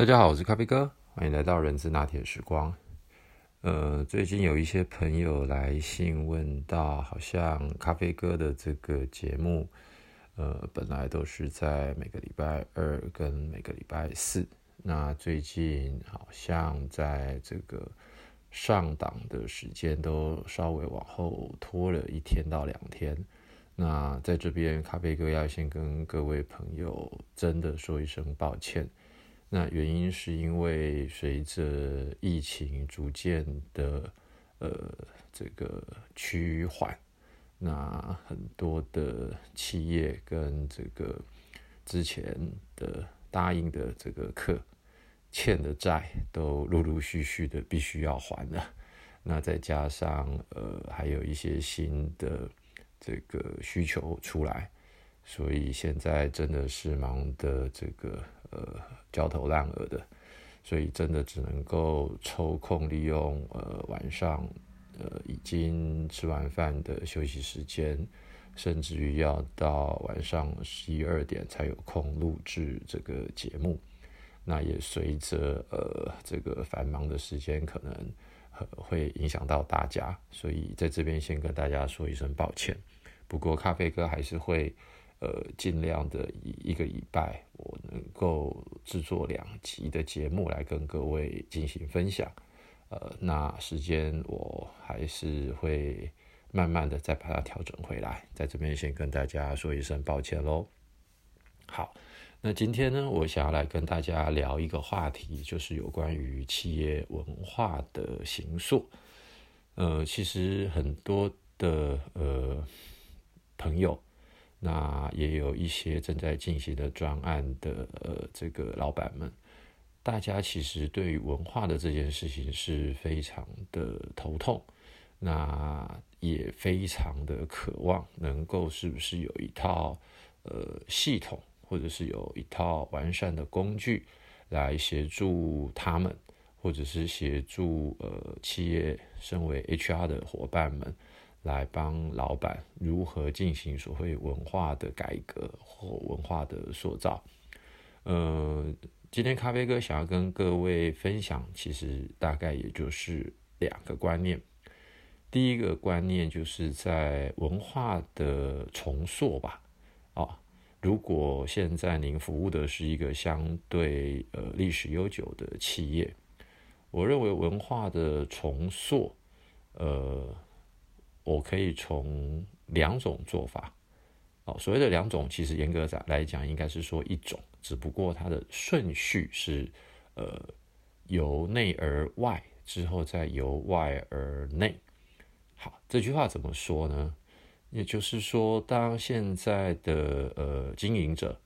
大家好，我是咖啡哥，欢迎来到人之拿铁时光。呃，最近有一些朋友来信问到，好像咖啡哥的这个节目，呃，本来都是在每个礼拜二跟每个礼拜四，那最近好像在这个上档的时间都稍微往后拖了一天到两天。那在这边，咖啡哥要先跟各位朋友真的说一声抱歉。那原因是因为随着疫情逐渐的呃这个趋缓，那很多的企业跟这个之前的答应的这个客欠的债都陆陆续续的必须要还了，那再加上呃还有一些新的这个需求出来，所以现在真的是忙的这个。呃，焦头烂额的，所以真的只能够抽空利用呃晚上呃已经吃完饭的休息时间，甚至于要到晚上十一二点才有空录制这个节目。那也随着呃这个繁忙的时间，可能会影响到大家，所以在这边先跟大家说一声抱歉。不过咖啡哥还是会。呃，尽量的一一个礼拜，我能够制作两集的节目来跟各位进行分享。呃，那时间我还是会慢慢的再把它调整回来，在这边先跟大家说一声抱歉喽。好，那今天呢，我想要来跟大家聊一个话题，就是有关于企业文化的形塑。呃，其实很多的呃朋友。那也有一些正在进行的专案的呃，这个老板们，大家其实对于文化的这件事情是非常的头痛，那也非常的渴望能够是不是有一套呃系统，或者是有一套完善的工具来协助他们，或者是协助呃企业身为 HR 的伙伴们。来帮老板如何进行所谓文化的改革或文化的塑造。呃，今天咖啡哥想要跟各位分享，其实大概也就是两个观念。第一个观念就是在文化的重塑吧。啊，如果现在您服务的是一个相对呃历史悠久的企业，我认为文化的重塑，呃。我可以从两种做法，哦，所谓的两种，其实严格讲来讲，应该是说一种，只不过它的顺序是，呃，由内而外，之后再由外而内。好，这句话怎么说呢？也就是说，当现在的呃经营者、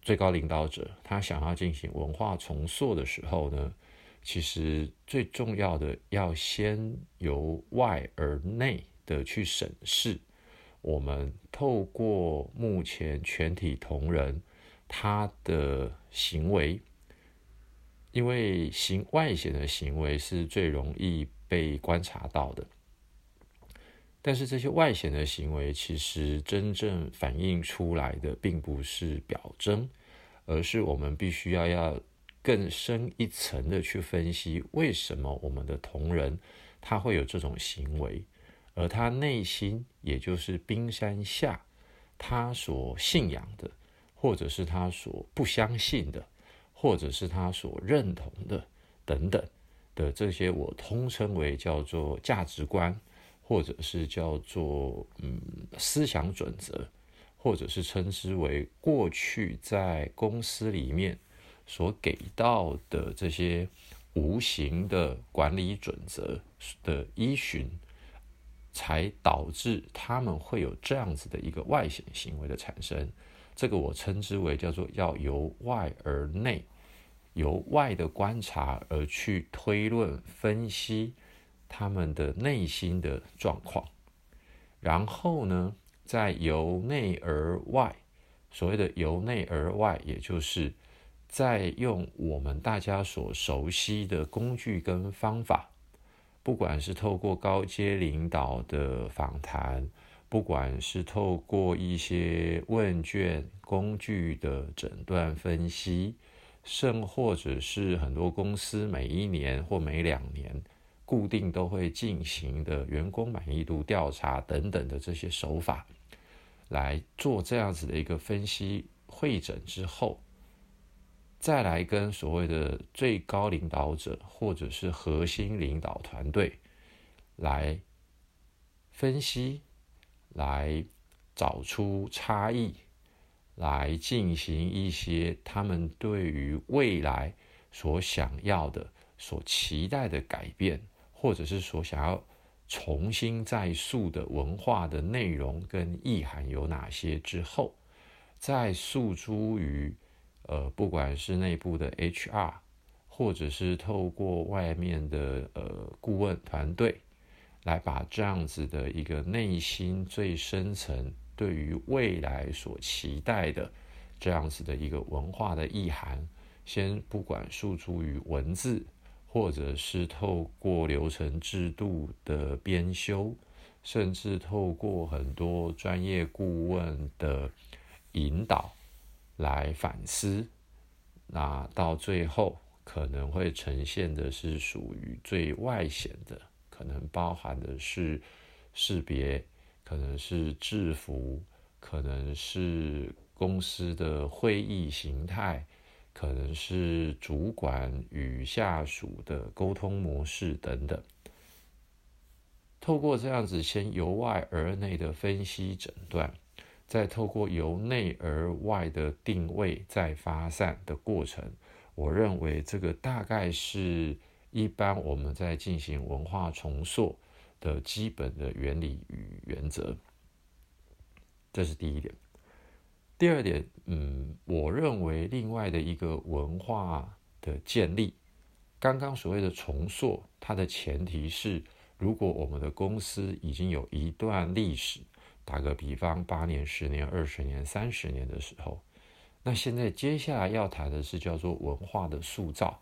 最高领导者，他想要进行文化重塑的时候呢，其实最重要的要先由外而内。的去审视，我们透过目前全体同仁他的行为，因为行外显的行为是最容易被观察到的，但是这些外显的行为其实真正反映出来的并不是表征，而是我们必须要要更深一层的去分析，为什么我们的同仁他会有这种行为。而他内心，也就是冰山下，他所信仰的，或者是他所不相信的，或者是他所认同的，等等的这些，我通称为叫做价值观，或者是叫做嗯思想准则，或者是称之为过去在公司里面所给到的这些无形的管理准则的依循。才导致他们会有这样子的一个外显行为的产生，这个我称之为叫做要由外而内，由外的观察而去推论分析他们的内心的状况，然后呢，再由内而外，所谓的由内而外，也就是在用我们大家所熟悉的工具跟方法。不管是透过高阶领导的访谈，不管是透过一些问卷工具的诊断分析，甚或者是很多公司每一年或每两年固定都会进行的员工满意度调查等等的这些手法，来做这样子的一个分析会诊之后，再来跟所谓的最高领导者或者是核心领导团队来分析，来找出差异。来进行一些他们对于未来所想要的、所期待的改变，或者是所想要重新再塑的文化的内容跟意涵有哪些之后，再诉诸于呃，不管是内部的 HR，或者是透过外面的呃顾问团队，来把这样子的一个内心最深层。对于未来所期待的这样子的一个文化的意涵，先不管诉诸于文字，或者是透过流程制度的编修，甚至透过很多专业顾问的引导来反思，那到最后可能会呈现的是属于最外显的，可能包含的是识别。可能是制服，可能是公司的会议形态，可能是主管与下属的沟通模式等等。透过这样子先由外而内的分析诊断，再透过由内而外的定位再发散的过程，我认为这个大概是一般我们在进行文化重塑。的基本的原理与原则，这是第一点。第二点，嗯，我认为另外的一个文化的建立，刚刚所谓的重塑，它的前提是，如果我们的公司已经有一段历史，打个比方，八年、十年、二十年、三十年的时候，那现在接下来要谈的是叫做文化的塑造，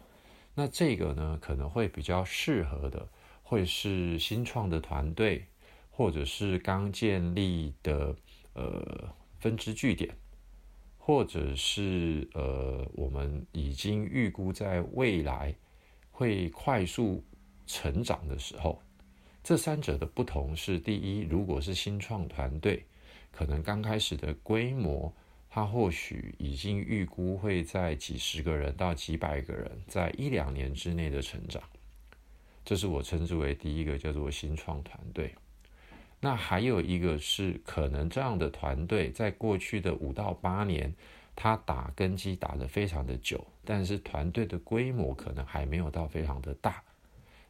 那这个呢，可能会比较适合的。会是新创的团队，或者是刚建立的呃分支据点，或者是呃我们已经预估在未来会快速成长的时候，这三者的不同是：第一，如果是新创团队，可能刚开始的规模，它或许已经预估会在几十个人到几百个人，在一两年之内的成长。这是我称之为第一个叫做新创团队。那还有一个是可能这样的团队，在过去的五到八年，他打根基打得非常的久，但是团队的规模可能还没有到非常的大。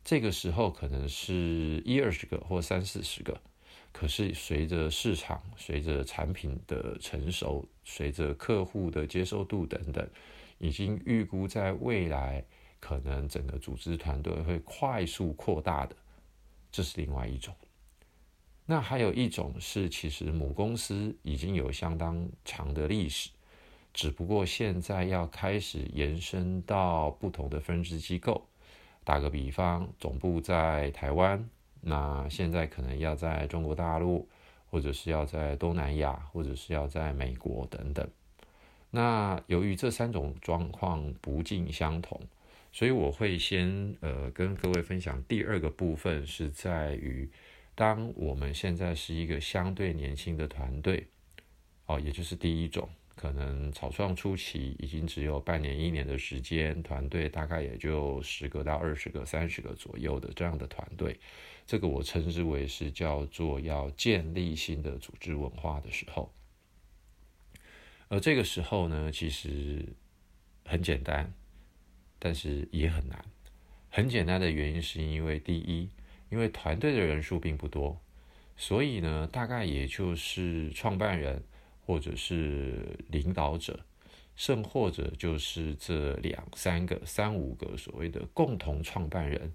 这个时候可能是一二十个或三四十个，可是随着市场、随着产品的成熟、随着客户的接受度等等，已经预估在未来。可能整个组织团队会快速扩大的，这是另外一种。那还有一种是，其实母公司已经有相当长的历史，只不过现在要开始延伸到不同的分支机构。打个比方，总部在台湾，那现在可能要在中国大陆，或者是要在东南亚，或者是要在美国等等。那由于这三种状况不尽相同。所以我会先呃跟各位分享第二个部分，是在于当我们现在是一个相对年轻的团队，哦，也就是第一种，可能草创初期已经只有半年一年的时间，团队大概也就十个到二十个、三十个左右的这样的团队，这个我称之为是叫做要建立新的组织文化的时候，而这个时候呢，其实很简单。但是也很难，很简单的原因是因为第一，因为团队的人数并不多，所以呢，大概也就是创办人或者是领导者，甚或者就是这两三个、三五个所谓的共同创办人，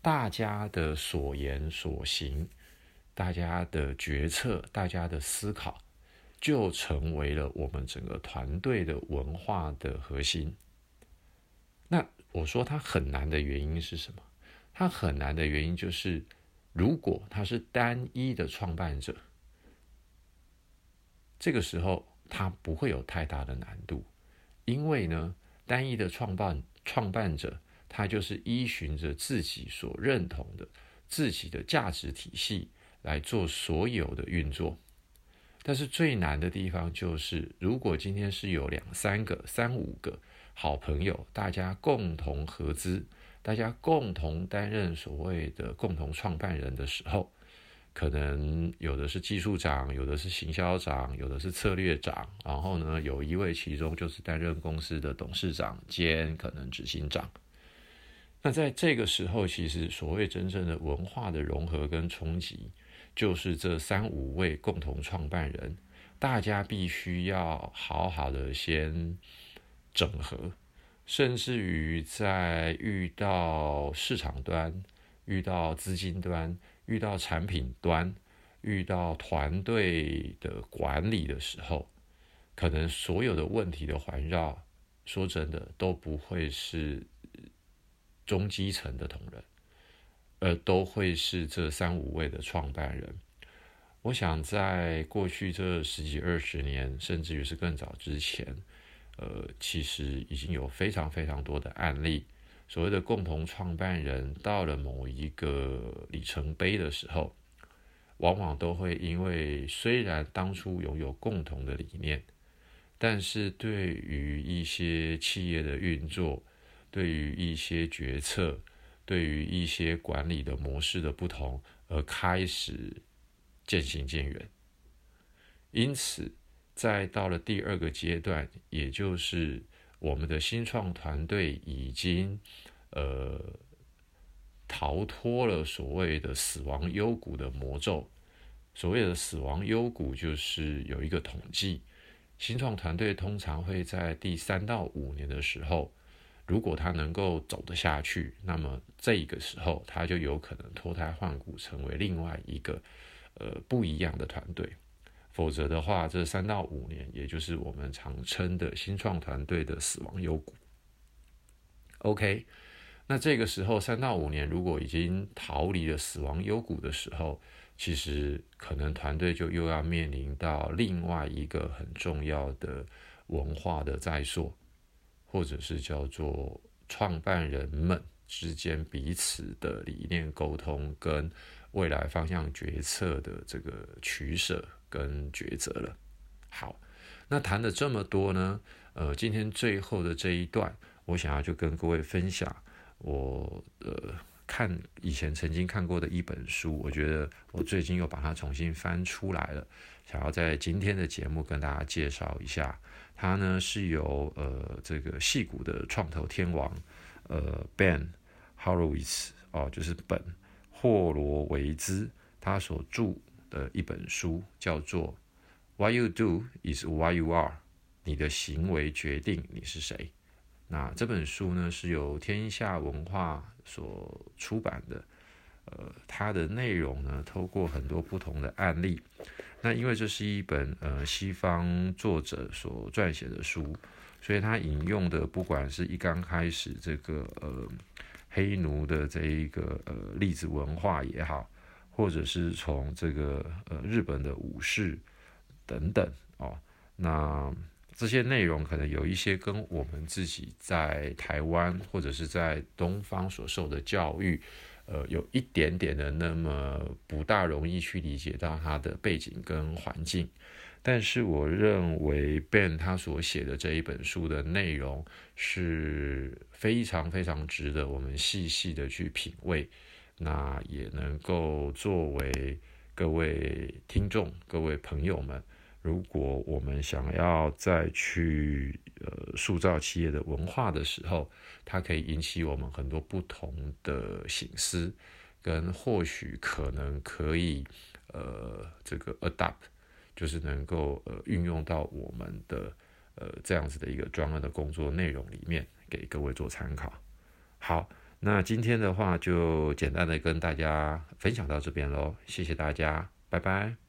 大家的所言所行，大家的决策，大家的思考，就成为了我们整个团队的文化的核心。那我说它很难的原因是什么？它很难的原因就是，如果他是单一的创办者，这个时候他不会有太大的难度，因为呢，单一的创办创办者，他就是依循着自己所认同的自己的价值体系来做所有的运作。但是最难的地方就是，如果今天是有两三个、三五个好朋友，大家共同合资，大家共同担任所谓的共同创办人的时候，可能有的是技术长，有的是行销长，有的是策略长，然后呢，有一位其中就是担任公司的董事长兼可能执行长。那在这个时候，其实所谓真正的文化的融合跟冲击。就是这三五位共同创办人，大家必须要好好的先整合，甚至于在遇到市场端、遇到资金端、遇到产品端、遇到团队的管理的时候，可能所有的问题的环绕，说真的都不会是中基层的同仁。呃，都会是这三五位的创办人。我想，在过去这十几二十年，甚至于是更早之前，呃，其实已经有非常非常多的案例。所谓的共同创办人到了某一个里程碑的时候，往往都会因为虽然当初拥有共同的理念，但是对于一些企业的运作，对于一些决策。对于一些管理的模式的不同，而开始渐行渐远。因此，在到了第二个阶段，也就是我们的新创团队已经呃逃脱了所谓的死亡幽谷的魔咒。所谓的死亡幽谷，就是有一个统计，新创团队通常会在第三到五年的时候。如果他能够走得下去，那么这个时候他就有可能脱胎换骨，成为另外一个呃不一样的团队。否则的话，这三到五年，也就是我们常称的新创团队的死亡幽谷。OK，那这个时候三到五年，如果已经逃离了死亡幽谷的时候，其实可能团队就又要面临到另外一个很重要的文化的再塑。或者是叫做创办人们之间彼此的理念沟通跟未来方向决策的这个取舍跟抉择了。好，那谈了这么多呢，呃，今天最后的这一段，我想要就跟各位分享我呃看以前曾经看过的一本书，我觉得我最近又把它重新翻出来了，想要在今天的节目跟大家介绍一下。它呢是由呃这个戏骨的创投天王呃 Ben Horowitz 哦，就是本霍罗维兹他所著的一本书，叫做 What You Do Is Why You Are，你的行为决定你是谁。那这本书呢是由天下文化所出版的。呃，它的内容呢，透过很多不同的案例。那因为这是一本呃西方作者所撰写的书，所以他引用的不管是一刚开始这个呃黑奴的这一个呃例子文化也好，或者是从这个呃日本的武士等等哦，那这些内容可能有一些跟我们自己在台湾或者是在东方所受的教育。呃，有一点点的那么不大容易去理解到它的背景跟环境，但是我认为 Ben 他所写的这一本书的内容是非常非常值得我们细细的去品味，那也能够作为各位听众、各位朋友们。如果我们想要再去呃塑造企业的文化的时候，它可以引起我们很多不同的醒思，跟或许可能可以呃这个 adapt，就是能够呃运用到我们的呃这样子的一个专门的工作内容里面，给各位做参考。好，那今天的话就简单的跟大家分享到这边喽，谢谢大家，拜拜。